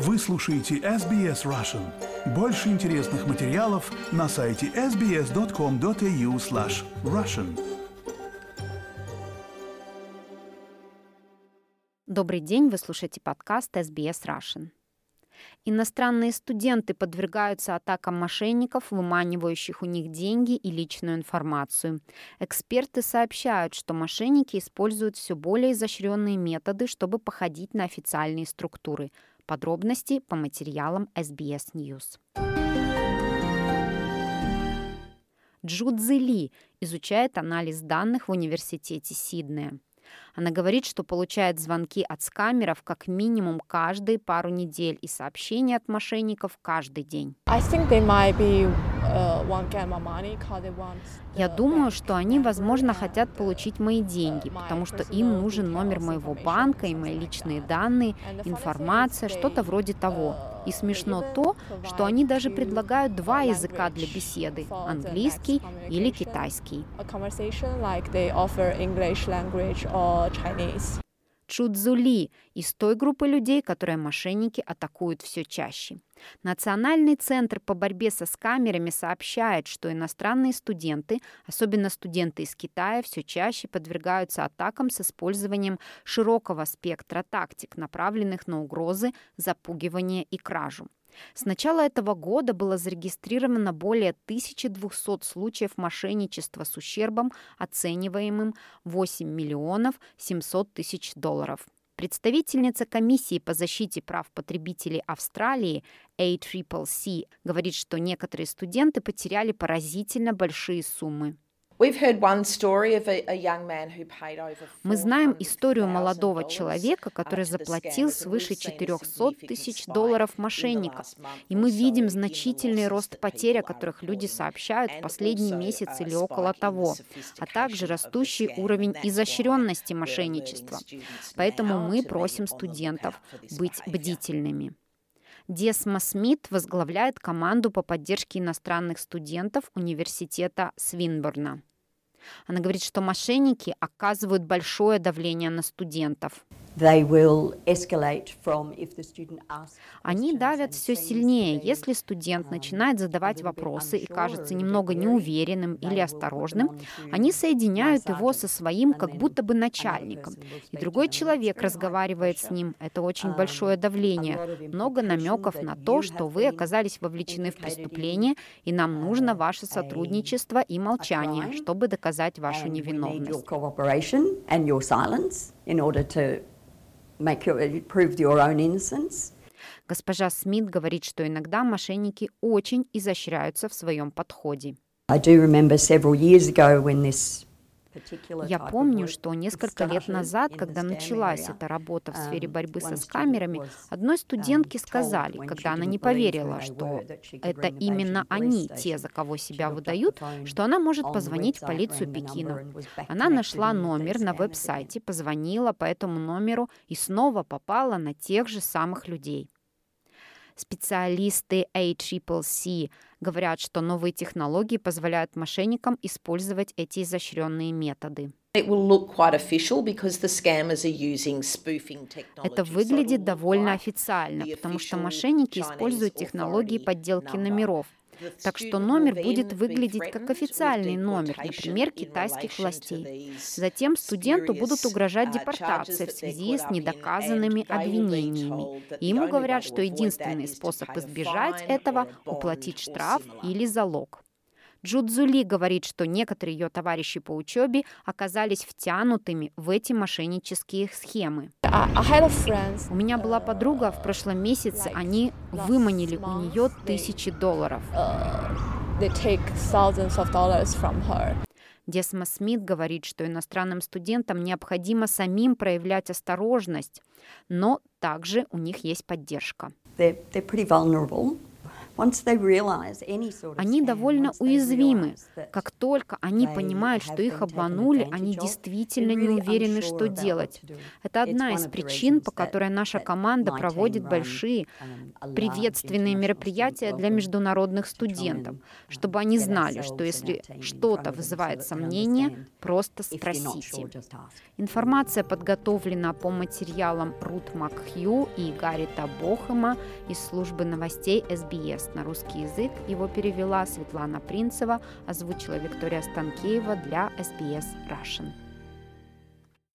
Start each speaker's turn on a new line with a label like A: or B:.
A: Вы слушаете SBS Russian. Больше интересных материалов на сайте sbs.com.au slash russian.
B: Добрый день, вы слушаете подкаст SBS Russian. Иностранные студенты подвергаются атакам мошенников, выманивающих у них деньги и личную информацию. Эксперты сообщают, что мошенники используют все более изощренные методы, чтобы походить на официальные структуры – Подробности по материалам SBS News. Джудзи Ли изучает анализ данных в университете Сиднея. Она говорит, что получает звонки от скамеров как минимум каждые пару недель и сообщения от мошенников каждый день. Я думаю, что они, возможно, хотят получить мои деньги, потому что им нужен номер моего банка и мои личные данные, информация, что-то вроде того. И смешно то, что они даже предлагают два языка для беседы – английский или китайский. Чудзули из той группы людей, которые мошенники атакуют все чаще. Национальный центр по борьбе со скамерами сообщает, что иностранные студенты, особенно студенты из Китая, все чаще подвергаются атакам с использованием широкого спектра тактик, направленных на угрозы, запугивание и кражу. С начала этого года было зарегистрировано более 1200 случаев мошенничества с ущербом, оцениваемым 8 миллионов 700 тысяч долларов. Представительница комиссии по защите прав потребителей Австралии ACCC говорит, что некоторые студенты потеряли поразительно большие суммы. Мы знаем историю молодого человека, который заплатил свыше 400 тысяч долларов мошенникам. И мы видим значительный рост потерь, о которых люди сообщают в последний месяц или около того, а также растущий уровень изощренности мошенничества. Поэтому мы просим студентов быть бдительными. Десма Смит возглавляет команду по поддержке иностранных студентов университета Свинборна. Она говорит, что мошенники оказывают большое давление на студентов. Они давят все сильнее, если студент um, начинает задавать вопросы и кажется немного неуверенным или осторожным, они соединяют его со своим как будто бы начальником. И другой человек разговаривает с ним. Это очень um, большое давление. Много намеков на то, что вы оказались вовлечены в преступление, и нам нужно ваше сотрудничество и молчание, чтобы доказать вашу невиновность make your, prove your own innocence. Госпожа Смит говорит, что иногда мошенники очень изощряются в своем подходе. I do remember several years ago when this я помню, что несколько лет назад, когда началась эта работа в сфере um, борьбы со скамерами, одной um, студентке сказали, когда она не поверила, что это именно они, те, за кого себя выдают, что она может позвонить в полицию Пекина. Она нашла номер на веб-сайте, позвонила по этому номеру и снова попала на тех же самых людей. Специалисты ACCC говорят, что новые технологии позволяют мошенникам использовать эти изощренные методы. Это выглядит довольно официально, потому что мошенники используют технологии подделки номеров, так что номер будет выглядеть как официальный номер, например, китайских властей. Затем студенту будут угрожать депортацией в связи с недоказанными обвинениями. И ему говорят, что единственный способ избежать этого – уплатить штраф или залог. Джудзули говорит, что некоторые ее товарищи по учебе оказались втянутыми в эти мошеннические схемы. У меня была подруга, в прошлом месяце они выманили у нее тысячи долларов. Десма Смит говорит, что иностранным студентам необходимо самим проявлять осторожность, но также у них есть поддержка.
C: They're, they're
B: Они довольно уязвимы. Как только они понимают, что их обманули, они действительно не уверены, что делать. Это одна из причин, по которой наша команда проводит большие приветственные мероприятия для международных студентов, чтобы они знали, что если что-то вызывает сомнения, просто спросите. Информация подготовлена по материалам Рут Макхью и Гаррита Бохема из службы новостей СБС. На русский язык его перевела Светлана Принцева, озвучила Виктория Станкеева для SBS Russian.